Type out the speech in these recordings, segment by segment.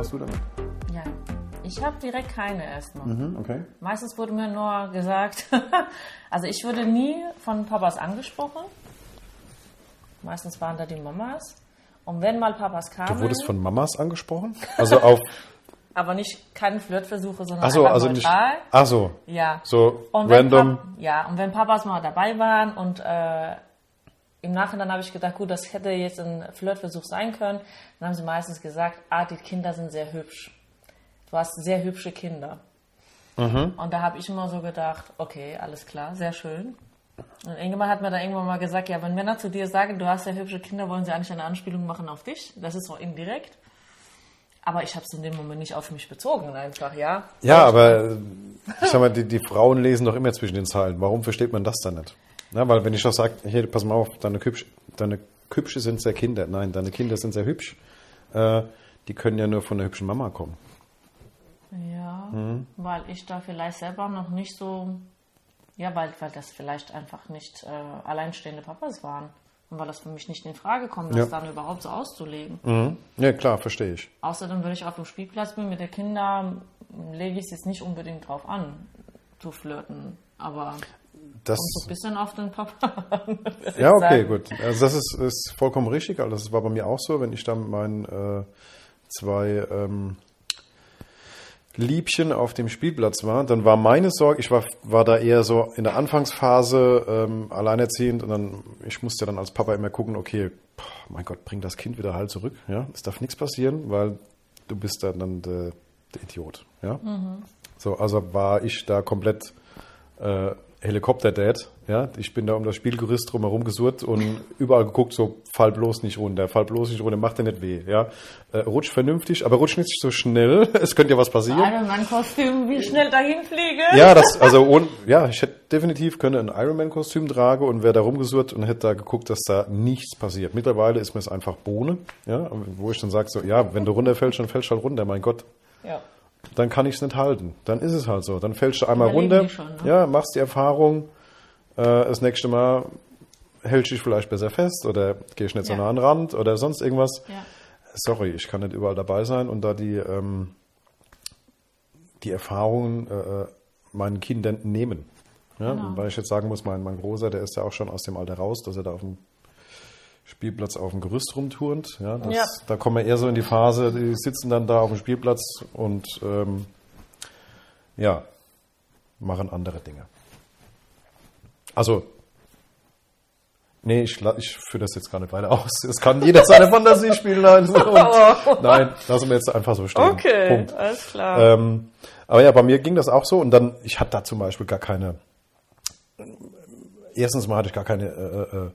hast du damit? Ja, ich habe direkt keine erstmal. Mhm, okay. Meistens wurde mir nur gesagt, also ich wurde nie von Papas angesprochen. Meistens waren da die Mamas. Und wenn mal Papas kamen, Du wurdest von Mamas angesprochen? Also auf. aber nicht keine Flirtversuche, sondern Achso, einfach also nicht. neutral. Achso. Ja. So Und wenn random. Pap ja, und wenn Papas mal dabei waren und äh, im Nachhinein habe ich gedacht, gut, das hätte jetzt ein Flirtversuch sein können, dann haben sie meistens gesagt, ah, die Kinder sind sehr hübsch. Du hast sehr hübsche Kinder. Mhm. Und da habe ich immer so gedacht, okay, alles klar, sehr schön. Und irgendwann hat mir dann irgendwann mal gesagt, ja, wenn Männer zu dir sagen, du hast sehr hübsche Kinder, wollen sie eigentlich eine Anspielung machen auf dich. Das ist so indirekt. Aber ich habe es in dem Moment nicht auf mich bezogen, einfach, ja. Ja, aber äh, ich sag mal, die, die Frauen lesen doch immer zwischen den Zeilen. Warum versteht man das dann nicht? Na, weil wenn ich doch sage, hier, pass mal auf, deine, Kübsch, deine Kübsche sind sehr Kinder. Nein, deine Kinder sind sehr hübsch. Äh, die können ja nur von der hübschen Mama kommen. Ja, Mhm. weil ich da vielleicht selber noch nicht so, ja, weil, weil das vielleicht einfach nicht äh, alleinstehende Papas waren. Und weil das für mich nicht in Frage kommt, das Ja. dann überhaupt so auszulegen. Mhm. Ja, klar, verstehe ich. Außerdem, wenn ich auf dem Spielplatz bin mit den Kindern, lege ich es jetzt nicht unbedingt drauf an, zu flirten. Aber Das, kommt so ein bisschen auf den Papa an. ja, okay, sagen. gut. Also das ist, ist vollkommen richtig. Also das war bei mir auch so, wenn ich dann mit meinen äh, zwei ähm, Liebchen auf dem Spielplatz war, dann war meine Sorge, ich war, war da eher so in der Anfangsphase ähm, alleinerziehend und dann, ich musste dann als Papa immer gucken, okay, boah, mein Gott, bring das Kind wieder halt zurück, ja, es darf nichts passieren, weil du bist dann, dann der, der Idiot, ja. So, also war ich da komplett äh, Helikopter-Dad, ja, ich bin da um das Spielgerüst drumherum gesurrt und überall geguckt, so, fall bloß nicht runter, fall bloß nicht runter, macht dir nicht weh, ja. Äh, rutsch vernünftig, aber rutsch nicht so schnell, es könnte ja was passieren. Iron Man Kostüm, wie schnell dahin fliege. Ja, das, also, und, ja, ich hätte definitiv können ein Ironman-Kostüm tragen und wäre da rumgesurrt und hätte da geguckt, dass da nichts passiert. Mittlerweile ist mir es einfach Bohne, ja, wo ich dann sage, so, ja, wenn du runterfällst, dann fällst du halt runter, mein Gott. Ja. Dann kann ich es nicht halten. Dann ist es halt so. Dann fällst du einmal runter, schon, ne? ja, machst die Erfahrung, äh, das nächste Mal hältst du dich vielleicht besser fest oder gehst nicht so Ja. nah an den Rand oder sonst irgendwas. Ja. Sorry, ich kann nicht überall dabei sein und da die, ähm, die Erfahrungen äh, äh, meinen Kindern nehmen. Ja, Genau. Weil ich jetzt sagen muss, mein, mein Großer, der ist ja auch schon aus dem Alter raus, dass er da auf dem Spielplatz auf dem Gerüst rumturnt. Ja, das, Ja. Da kommen wir eher so in die Phase, die sitzen dann da auf dem Spielplatz und ähm, ja, machen andere Dinge. Also, nee, ich, ich führe das jetzt gar nicht weiter aus. Es kann jeder seine Fantasie spielen. Nein, und, nein, lassen wir jetzt einfach so stehen. Punkt. alles klar. Ähm, aber ja, bei mir ging das auch so und dann, ich hatte da zum Beispiel gar keine, erstens mal hatte ich gar keine äh, äh,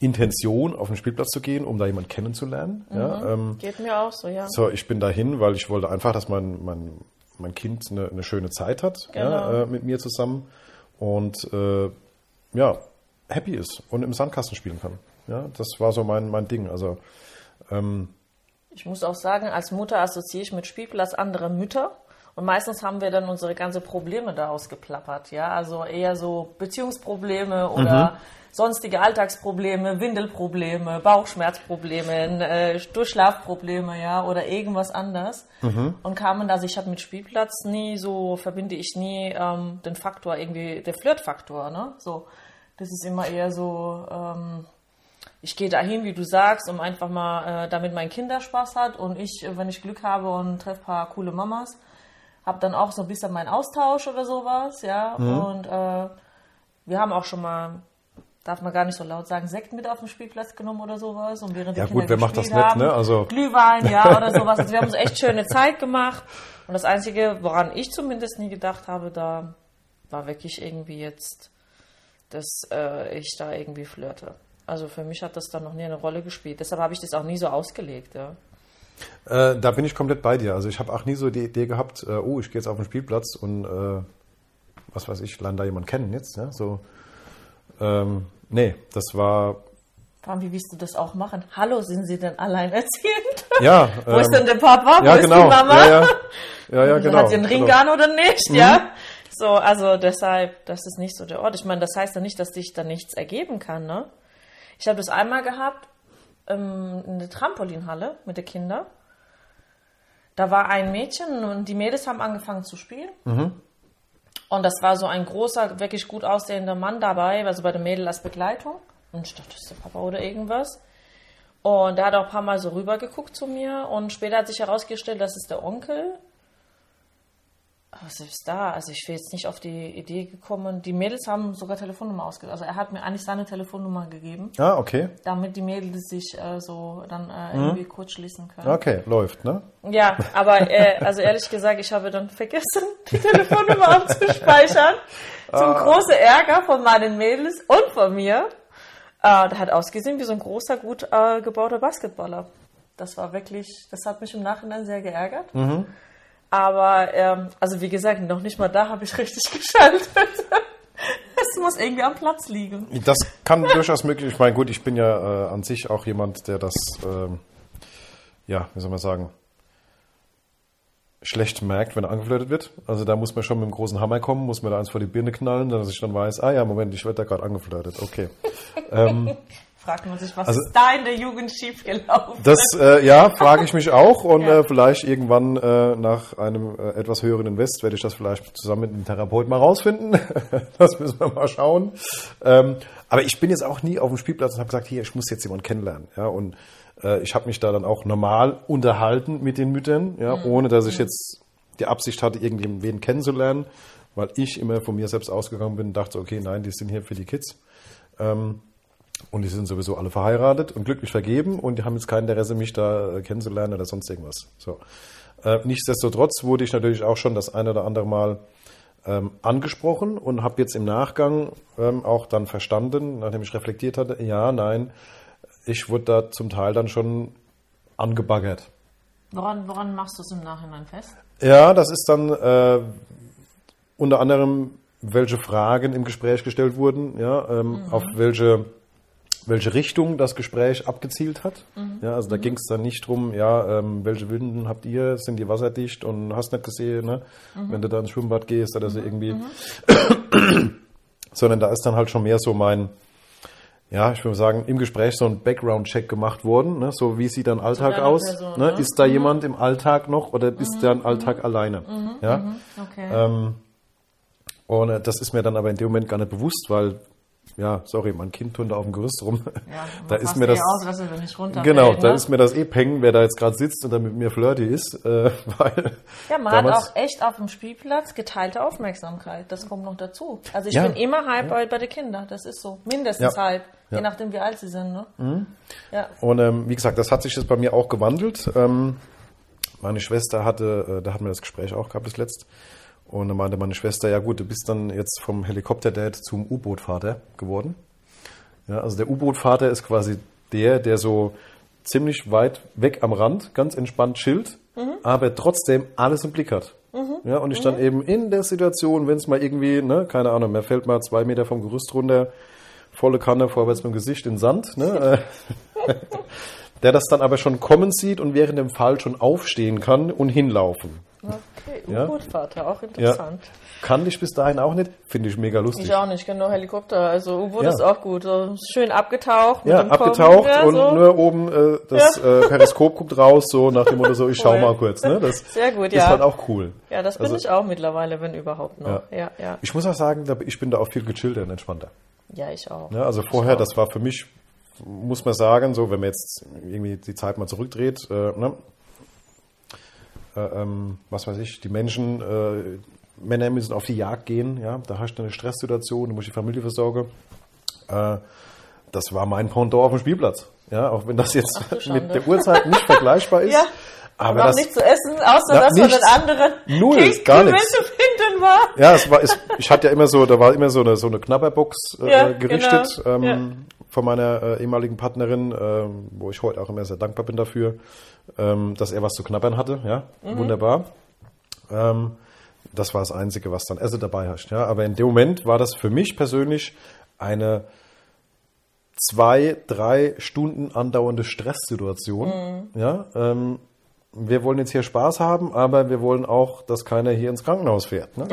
Intention, auf den Spielplatz zu gehen, um da jemanden kennenzulernen. Ja, ähm, Geht mir auch so, ja. so, ich bin dahin, weil ich wollte einfach, dass mein, mein, mein Kind eine, eine schöne Zeit hat ja, Genau. äh, mit mir zusammen und äh, ja, happy ist und im Sandkasten spielen kann. Ja, das war so mein, mein Ding. Also ähm, Ich muss auch sagen, als Mutter assoziiere ich mit Spielplatz andere Mütter. Und meistens haben wir dann unsere ganze Probleme daraus geplappert, ja. Also eher so Beziehungsprobleme oder sonstige Alltagsprobleme, Windelprobleme, Bauchschmerzprobleme, äh, Durchschlafprobleme, ja, oder irgendwas anders. Und kamen, also ich habe mit Spielplatz nie so, verbinde ich nie ähm, den Faktor irgendwie, der Flirtfaktor, ne? So, das ist immer eher so, ähm, ich gehe dahin, wie du sagst, um einfach mal, äh, damit mein Kinder Spaß hat und ich, äh, wenn ich Glück habe und treffe ein paar coole Mamas, habe dann auch so ein bisschen meinen Austausch oder sowas, ja. Und äh, wir haben auch schon mal, darf man gar nicht so laut sagen, Sekt mit auf den Spielplatz genommen oder sowas. Und während Ja die Kinder gut, wer macht das gespielt nicht, haben, ne? Also- Glühwein, ja, oder sowas. Also wir haben uns echt schöne Zeit gemacht. Und das Einzige, woran ich zumindest nie gedacht habe, da war wirklich irgendwie jetzt, dass äh, ich da irgendwie flirte. Also für mich hat das dann noch nie eine Rolle gespielt. Deshalb habe ich das auch nie so ausgelegt, ja. Äh, da bin ich komplett bei dir. Also ich habe auch nie so die Idee gehabt, äh, oh, ich gehe jetzt auf den Spielplatz und äh, was weiß ich, lerne da jemanden kennen jetzt. Ja? So, ähm, nee, das war Vor allem, wie willst du das auch machen? Hallo, sind Sie denn alleinerziehend? ja. Wo ist ähm, denn der Papa? Wo ja, ist genau. die Mama? Ja, ja, ja, ja genau. Hat sie einen Ring genau. an oder nicht? Ja. So, also deshalb, das ist nicht so der Ort. Ich meine, das heißt ja nicht, dass sich da nichts ergeben kann, ne? Ich habe das einmal gehabt ähm, in der Trampolinhalle mit den Kindern. da war ein Mädchen und die Mädels haben angefangen zu spielen. Und das war so ein großer, wirklich gut aussehender Mann dabei, also bei der Mädel als Begleitung. Und ich dachte, das ist der Papa oder irgendwas. Und der hat auch ein paar Mal so rübergeguckt zu mir. Und später hat sich herausgestellt, das ist der Onkel. Aber selbst da, also ich wäre jetzt nicht auf die Idee gekommen. Die Mädels haben sogar Telefonnummer ausgegeben. Also er hat mir eigentlich seine Telefonnummer gegeben, Ah, okay. damit die Mädels sich äh, so dann äh, irgendwie kurz schließen können. Okay, läuft, ne? Ja, aber äh, also ehrlich gesagt, ich habe dann vergessen, die Telefonnummer abzuspeichern. Zum großen Ärger von meinen Mädels und von mir. Äh, der hat ausgesehen wie so ein großer, gut äh, gebauter Basketballer. Das war wirklich, das hat mich im Nachhinein sehr geärgert. Aber, ähm, also wie gesagt, noch nicht mal da habe ich richtig geschaltet. es muss irgendwie am Platz liegen. Das kann durchaus möglich. Ich meine, gut, ich bin ja äh, an sich auch jemand, der das, ähm, ja, wie soll man sagen, schlecht merkt, wenn er angeflirtet wird. Also da muss man schon mit dem großen Hammer kommen, muss man da eins vor die Birne knallen, dass ich dann weiß, ah ja, Moment, ich werde da gerade angeflirtet. Okay. Fragt man sich, was Also- ist da in der Jugend schiefgelaufen? Das, äh, ja, frage ich mich auch und Ja. äh, vielleicht irgendwann äh, nach einem äh, etwas höheren Invest werde ich das vielleicht zusammen mit einem Therapeuten mal rausfinden. das müssen wir mal schauen. Ähm, aber ich bin jetzt auch nie auf dem Spielplatz und habe gesagt, hier, ich muss jetzt jemanden kennenlernen. Ja, und äh, ich habe mich da dann auch normal unterhalten mit den Müttern, ja, ohne dass ich jetzt die Absicht hatte, irgendjemanden kennenzulernen, weil ich immer von mir selbst ausgegangen bin und dachte, okay, nein, die sind hier für die Kids. Ähm, und die sind sowieso alle verheiratet und glücklich vergeben und die haben jetzt kein Interesse, mich da äh, kennenzulernen oder sonst irgendwas. So. Äh, nichtsdestotrotz wurde ich natürlich auch schon das eine oder andere Mal ähm, angesprochen und habe jetzt im Nachgang ähm, auch dann verstanden, nachdem ich reflektiert hatte, ja, nein, ich wurde da zum Teil dann schon angebaggert. Woran, woran machst du es im Nachhinein fest? Ja, das ist dann äh, unter anderem, welche Fragen im Gespräch gestellt wurden, ja, ähm, auf welche, welche Richtung das Gespräch abgezielt hat. Ja, also da ging es dann nicht drum, ja, ähm, welche Winden habt ihr, sind die wasserdicht und hast nicht gesehen, ne? wenn du da ins Schwimmbad gehst oder so irgendwie. Sondern da ist dann halt schon mehr so mein, ja, ich würde sagen, im Gespräch so ein Background-Check gemacht worden. Ne? So, wie sieht dein Alltag aus? Person, ne? ne? Ist da jemand im Alltag noch oder ist der im Alltag alleine? Ja? Okay. Ähm, und äh, das ist mir dann aber in dem Moment gar nicht bewusst, weil, ja, sorry, mein Kind da auf dem Gerüst rum. ja, da passt ist mir das. Aus, Genau, da ne? ist mir das eh peng, wer da jetzt gerade sitzt und da mit mir flirty ist, äh, weil Ja, man hat auch echt auf dem Spielplatz geteilte Aufmerksamkeit. Das kommt noch dazu. Also ich Ja. bin immer halb bei, bei den Kindern. Das ist so. Mindestens Ja. halb. Ja. Je nachdem, wie alt sie sind. Ne? Ja. Und ähm, wie gesagt, das hat sich jetzt bei mir auch gewandelt. Ähm, meine Schwester hatte, äh, da hatten wir das Gespräch auch gehabt, das letzt. Und da meinte meine Schwester, ja gut, du bist dann jetzt vom Helikopterdad zum U-Boot-Vater geworden. Ja, also der U-Boot-Vater ist quasi der, der so ziemlich weit weg am Rand, ganz entspannt chillt, aber trotzdem alles im Blick hat. Ja, und ich dann eben in der Situation, wenn es mal irgendwie, ne, keine Ahnung, mir fällt mal zwei Meter vom Gerüst runter, volle Kanne vorwärts mit dem Gesicht in Sand, ne, äh, der das dann aber schon kommen sieht und während dem Fall schon aufstehen kann und hinlaufen. Okay, Ja. U-Boot-Vater, auch Ja. interessant. Kannte ich bis dahin auch nicht, finde ich mega lustig. Ich auch nicht, genau, Helikopter. Also U-Boot Ja. ist auch gut. So schön abgetaucht. mit Ja, abgetaucht ja, und so. nur oben äh, das äh, Periskop guckt raus, so nach dem Motto so, ich schau Cool. mal kurz. Ne? Das Sehr gut, ist ja. halt auch cool. Ja, das bin Also- ich auch mittlerweile, wenn überhaupt noch. Ja. Ja, ja. Ich muss auch sagen, ich bin da auch viel gechillter und entspannter. Ja, ich auch. Ja, also vorher, auch. das war für mich, muss man sagen, so wenn man jetzt irgendwie die Zeit mal zurückdreht, äh, ne? Äh, ähm, was weiß ich, die Menschen, äh, Männer müssen auf die Jagd gehen, ja, da hast du eine Stresssituation, du musst die Familie versorgen. Äh, das war mein Pendant auf dem Spielplatz. Ja, auch wenn das jetzt mit der Uhrzeit nicht vergleichbar ist. Ja. Aber auch das, nicht zu essen, außer dass nichts. den anderen Null, gar nichts. zu finden war. Ja, es war, es, ich hatte ja immer so, da war immer so eine, so eine Knabberbox äh, Ja, gerichtet genau. ähm, Ja. Von meiner äh, ehemaligen Partnerin, ähm, wo ich heute auch immer sehr dankbar bin dafür, ähm, dass er was zu knabbern hatte. Ja, Mhm. wunderbar. Ähm, das war das Einzige, was dann Essen dabei hast. Ja, aber in dem Moment war das für mich persönlich eine zwei, drei Stunden andauernde Stresssituation. Mhm. Ja, ähm, wir wollen jetzt hier Spaß haben, aber wir wollen auch, dass keiner hier ins Krankenhaus fährt. Ne?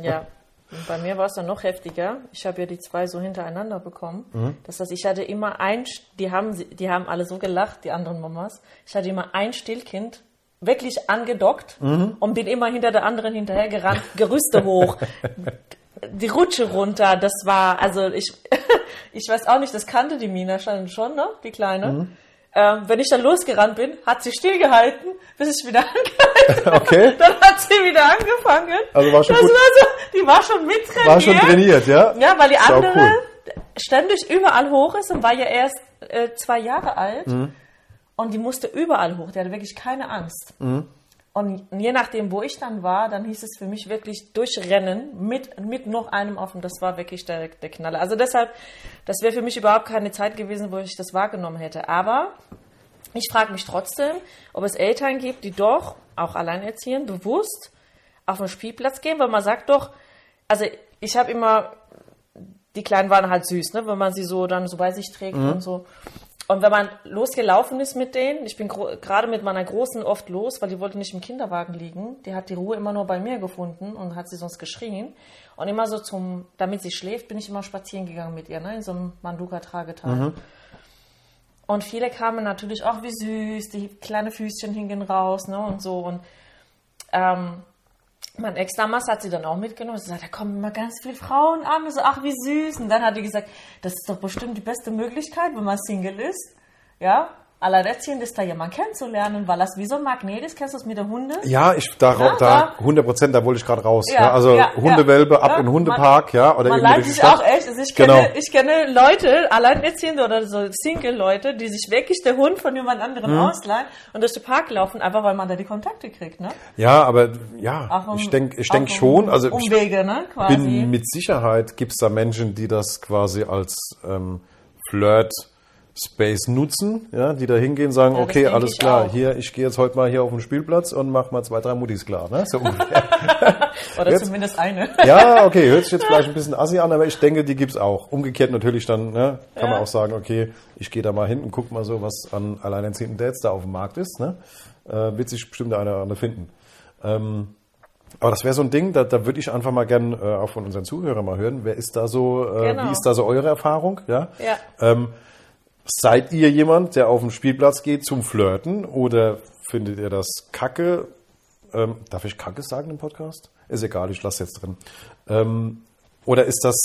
Ja. Und bei mir war es dann noch heftiger. Ich habe ja die zwei so hintereinander bekommen. Mhm. Das heißt, ich hatte immer ein, die haben, die haben alle so gelacht, die anderen Mamas. Ich hatte immer ein Stillkind wirklich angedockt Mhm. und bin immer hinter der anderen hinterher gerannt, Gerüste hoch, die Rutsche runter. Das war, also ich, ich weiß auch nicht, das kannte die Mina schon, schon ne? die Kleine. Mhm. Ähm, wenn ich dann losgerannt bin, hat sie stillgehalten, bis ich wieder angehalten Okay. Dann hat sie wieder angefangen. Also war schon das gut. War so, die war schon mit trainiert. War schon trainiert, ja? Ja, weil die andere cool. ständig überall hoch ist und war ja erst äh, zwei Jahre alt. Mhm. Und die musste überall hoch. Die hatte wirklich keine Angst. Mhm. Und je nachdem, wo ich dann war, dann hieß es für mich wirklich durchrennen mit, mit noch einem offen. Das war wirklich der, der Knaller. Also deshalb, das wäre für mich überhaupt keine Zeit gewesen, wo ich das wahrgenommen hätte. Aber ich frage mich trotzdem, ob es Eltern gibt, die doch, auch alleinerziehend, bewusst auf den Spielplatz gehen, weil man sagt doch, also ich habe immer, die Kleinen waren halt süß, ne, wenn man sie so dann so bei sich trägt und so. Und wenn man losgelaufen ist mit denen, ich bin gerade mit meiner Großen oft los, weil die wollte nicht im Kinderwagen liegen. Die hat die Ruhe immer nur bei mir gefunden und hat sie sonst geschrien. Und immer so zum, damit sie schläft, bin ich immer spazieren gegangen mit ihr, ne, in so einem Manduka-Trageteil. Und viele kamen natürlich auch wie süß, die kleine Füßchen hingen raus, ne, und so. Und ähm, mein Ex damals hat sie dann auch mitgenommen. Sie sagt, da kommen immer ganz viele Frauen an. Ich so, ach, wie süß. Und dann hat die gesagt, das ist doch bestimmt die beste Möglichkeit, wenn man Single ist. Ja, alleinerziehend ist da jemand kennenzulernen, weil das wie so ein Magnet ist. Kennst du das mit der Hunde? Ja, ich da, Ja, da da- 100 Prozent, da wollte ich gerade raus. Ja, Ja, also Hundewelpe ab in den man- Hundepark, ja, oder Man die sich auch echt. Also ich kenne, Genau. ich kenne Leute, Alleinerziehende oder so Single-Leute, die sich wirklich der Hund von jemand anderem Mhm. ausleihen und durch den Park laufen, einfach weil man da die Kontakte kriegt, ne? Ja, aber ja, um- ich denke ich denk um schon, also ich Umwege, ne? Quasi. bin mit Sicherheit gibt es da Menschen, die das quasi als ähm, Flirt Space nutzen, ja, die da hingehen, sagen, Ja, okay, alles klar, auch. hier, ich gehe jetzt heute mal hier auf den Spielplatz und mach mal zwei, drei Muttis klar, ne? So ungefähr. Oder Jetzt- zumindest eine. ja, okay, hört sich jetzt vielleicht ein bisschen assi an, aber ich denke, die gibt's auch. Umgekehrt natürlich dann, ne, kann man Ja. auch sagen, okay, ich gehe da mal hin und guck mal so, was an alleinerziehenden Dates da auf dem Markt ist, ne? Äh, wird sich bestimmt der eine oder andere finden. Ähm, aber das wäre so ein Ding, da, da würde ich einfach mal gern äh, auch von unseren Zuhörern mal hören. Wer ist da so, äh, Genau. wie ist da so eure Erfahrung? Ja. Ja. Ähm, seid ihr jemand, der auf den Spielplatz geht zum Flirten oder findet ihr das kacke? Ähm, darf ich kacke sagen im Podcast? Ist egal, ich lasse jetzt drin. Ähm, oder ist das,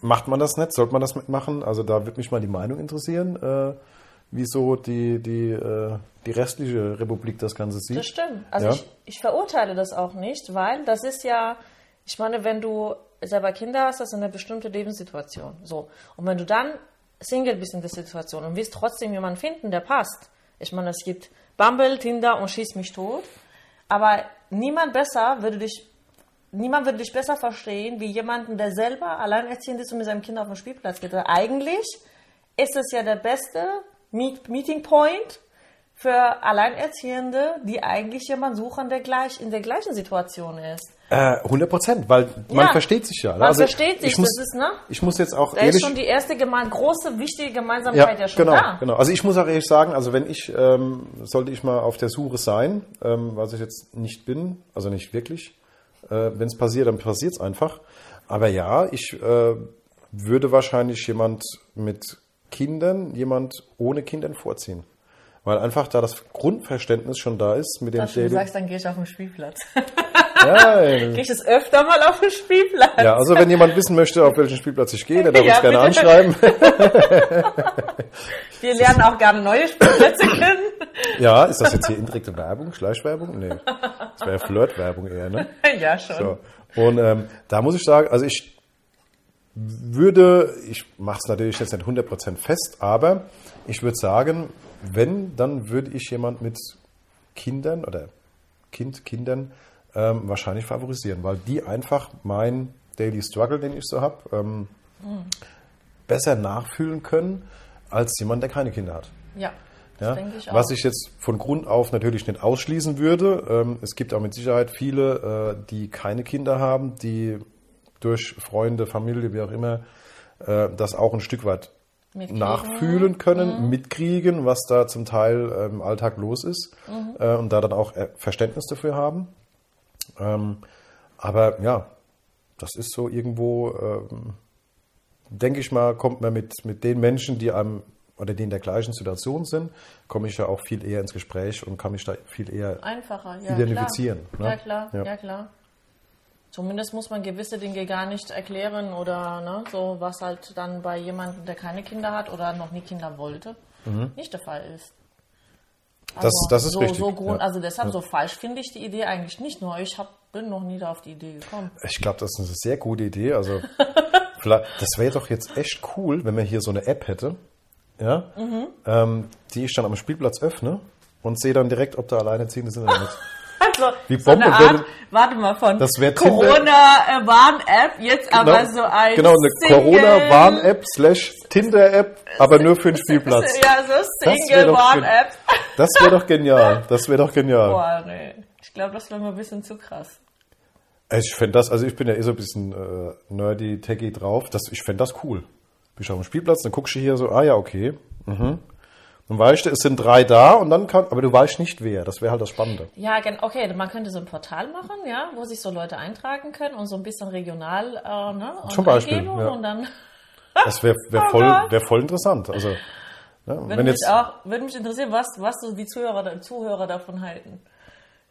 macht man das nicht? Sollte man das mitmachen? Also da würde mich mal die Meinung interessieren, äh, wieso die, die, äh, die restliche Republik das Ganze sieht. Das stimmt. Also Ja. ich, ich verurteile das auch nicht, weil das ist ja, ich meine, wenn du selber Kinder hast, das ist eine bestimmte Lebenssituation. So. Und wenn du dann Single bist in der Situation und willst trotzdem jemanden finden, der passt. Ich meine, es gibt Bumble, Tinder und Schieß mich tot. Aber niemand besser würde dich, niemand würde dich besser verstehen, wie jemanden, der selber alleinerziehend ist und mit seinem Kind auf den Spielplatz geht. Eigentlich ist es ja der beste Meet Meeting Point für Alleinerziehende, die eigentlich jemanden suchen, der gleich in der gleichen Situation ist. Äh, 100 Prozent, weil man Ja. versteht sich ja. Man versteht sich, ich muss, das ist, ne? Ich muss jetzt auch Da ehrlich... ist schon die erste geme große, wichtige Gemeinsamkeit ja, schon genau, da. genau. Also ich muss auch ehrlich sagen, also wenn ich, ähm, sollte ich mal auf der Suche sein, ähm, was ich jetzt nicht bin, also nicht wirklich, äh, wenn es passiert, dann passiert es einfach. Aber ja, ich äh, würde wahrscheinlich jemand mit Kindern, jemand ohne Kindern vorziehen. Weil einfach da das Grundverständnis schon da ist mit dem Dass du sagst, dann gehe ich auf den Spielplatz. Ja, gehe ich es öfter mal auf den Spielplatz. ja, also wenn jemand wissen möchte, auf welchen Spielplatz ich gehe, der darf Ja, uns gerne bitte. anschreiben. Wir lernen auch gerne neue Spielplätze kennen. Ja, ist das jetzt hier indirekte Werbung, Schleichwerbung? Nee, das wäre ja Flirtwerbung eher, ne? ja, schon. So. Und ähm, da muss ich sagen, also ich würde, ich mache es natürlich jetzt nicht 100% fest, aber ich würde sagen, wenn, dann würde ich jemand mit Kindern oder Kind, Kindern ähm, wahrscheinlich favorisieren, weil die einfach mein Daily Struggle, den ich so habe, ähm, besser nachfühlen können als jemand, der keine Kinder hat. Ja, Ja, denke ich auch. was ich jetzt von Grund auf natürlich nicht ausschließen würde. Ähm, es gibt auch mit Sicherheit viele, äh, die keine Kinder haben, die durch Freunde, Familie, wie auch immer, äh, das auch ein Stück weit Mitkriegen. nachfühlen können, Mhm. mitkriegen, was da zum Teil im Alltag los ist Mhm. äh, und da dann auch Verständnis dafür haben. Ähm, aber ja, das ist so irgendwo, ähm, denke ich mal, kommt man mit, mit den Menschen, die einem oder die in der gleichen Situation sind, komme ich ja auch viel eher ins Gespräch und kann mich da viel eher Einfacher, ja. identifizieren. Klar. Ne? Ja, klar, ja. Ja. klar. Zumindest muss man gewisse Dinge gar nicht erklären oder ne, so, was halt dann bei jemandem, der keine Kinder hat oder noch nie Kinder wollte, nicht der Fall ist. Das- das ist so, richtig, So Grund, ja. Also deshalb so falsch finde ich die Idee eigentlich nicht. Nur ich hab, bin noch nie da auf die Idee gekommen. Ich glaube, das ist eine sehr gute Idee. Also, vielleicht, das wäre doch jetzt echt cool, wenn man hier so eine App hätte, ja, Mhm. ähm, die ich dann am Spielplatz öffne und sehe dann direkt, ob da Alleinerziehende sind oder nicht. Also, Wie so eine Bombe Art, würde- warte mal, von Das Corona-Warn-App, jetzt aber so ein genau, eine Corona-Warn-App slash Tinder-App, aber nur für den Spielplatz. Ja, so Single-Warn-App. Das wäre doch genial. Das wäre doch genial. Boah, nee. Ich glaube, das wäre mir ein bisschen zu krass. Ich fände das, also ich bin ja eh so ein bisschen äh, nerdy, techy drauf. Das, ich fände das cool. Bist du auf dem Spielplatz, dann guckst du hier so, ah ja, okay. Mhm. Dann weißt du, es sind drei da und dann kann, aber du weißt nicht wer. Das wäre halt das Spannende. Ja, okay, man könnte so ein Portal machen, ja, wo sich so Leute eintragen können und so ein bisschen regional äh, ne, und Zum Beispiel, ja. und dann Das wäre wär Oh voll, wär voll interessant. Also, ja, würde wenn mich jetzt, auch würde mich interessieren, was was so die Zuhörer Zuhörer davon halten.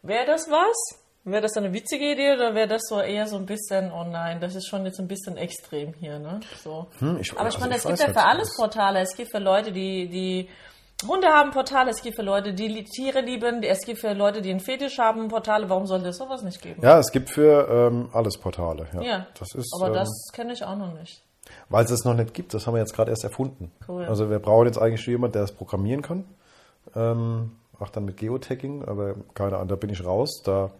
Wäre das was? Wäre das eine witzige Idee oder wäre das so eher so ein bisschen, oh nein, das ist schon jetzt ein bisschen extrem hier, ne? So. Hm, ich- Aber ich also meine, es gibt ja für alles Portale. Es gibt für Leute, die, die Hunde haben Portale, es gibt für Leute, die Tiere lieben, es gibt für Leute, die einen Fetisch haben Portale. Warum sollte es sowas nicht geben? ja, es gibt für ähm, alles Portale. Ja, Ja, das ist, aber ähm, das kenne ich auch noch nicht. weil es es noch nicht gibt. Das haben wir jetzt gerade erst erfunden. Cool. Also wir brauchen jetzt eigentlich jemanden, der das programmieren kann. Ähm, auch dann mit Geotagging, aber keine Ahnung, da bin ich raus. Da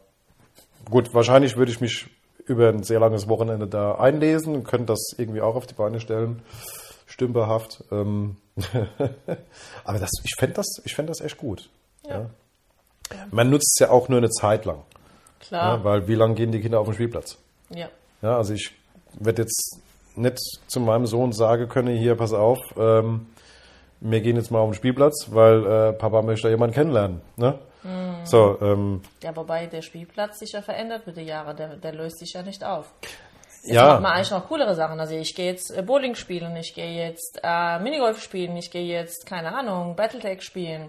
gut, wahrscheinlich würde ich mich über ein sehr langes Wochenende da einlesen und könnte das irgendwie auch auf die Beine stellen. Stümperhaft. Ähm, aber das, ich fände das, ich fänd das echt gut. Ja. Man nutzt es ja auch nur eine Zeit lang. Klar. Ja, weil wie lange gehen die Kinder auf den Spielplatz? Ja. Ja, also ich werde jetzt nicht zu meinem Sohn sagen können, hier, pass auf, ähm, wir gehen jetzt mal auf den Spielplatz, weil äh, Papa möchte jemanden kennenlernen. Ne? So, ähm, Ja, wobei der Spielplatz sich ja verändert mit den Jahren. Der, der löst sich ja nicht auf. Jetzt Ja. macht man eigentlich noch coolere Sachen. Also ich gehe jetzt äh, Bowling spielen, ich gehe jetzt äh, Minigolf spielen, ich gehe jetzt, keine Ahnung, Battletech spielen.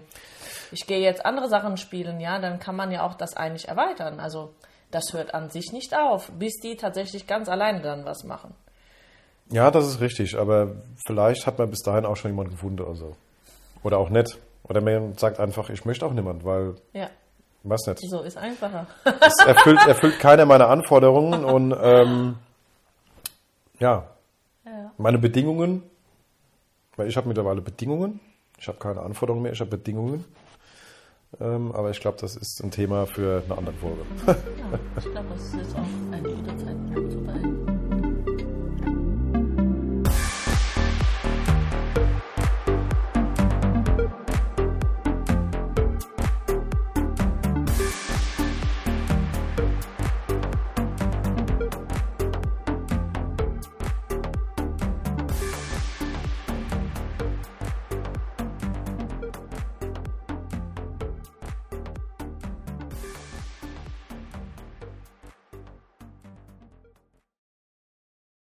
Ich gehe jetzt andere Sachen spielen, ja, dann kann man ja auch das eigentlich erweitern. Also das hört an sich nicht auf, bis die tatsächlich ganz alleine dann was machen. ja, das ist richtig, aber vielleicht hat man bis dahin auch schon jemanden gefunden oder so. Oder auch nicht. Oder man sagt einfach, ich möchte auch niemand, weil, Ja, weiß nicht. so ist einfacher. Es erfüllt, erfüllt keine meiner Anforderungen und ähm, ja, ja. meine Bedingungen, weil ich habe mittlerweile Bedingungen, ich habe keine Anforderungen mehr, ich habe Bedingungen. Ähm, aber ich glaube, das ist ein Thema für eine andere Folge. ja, ich glaube, es ist jetzt auch eine gute Zeit, um zu beenden.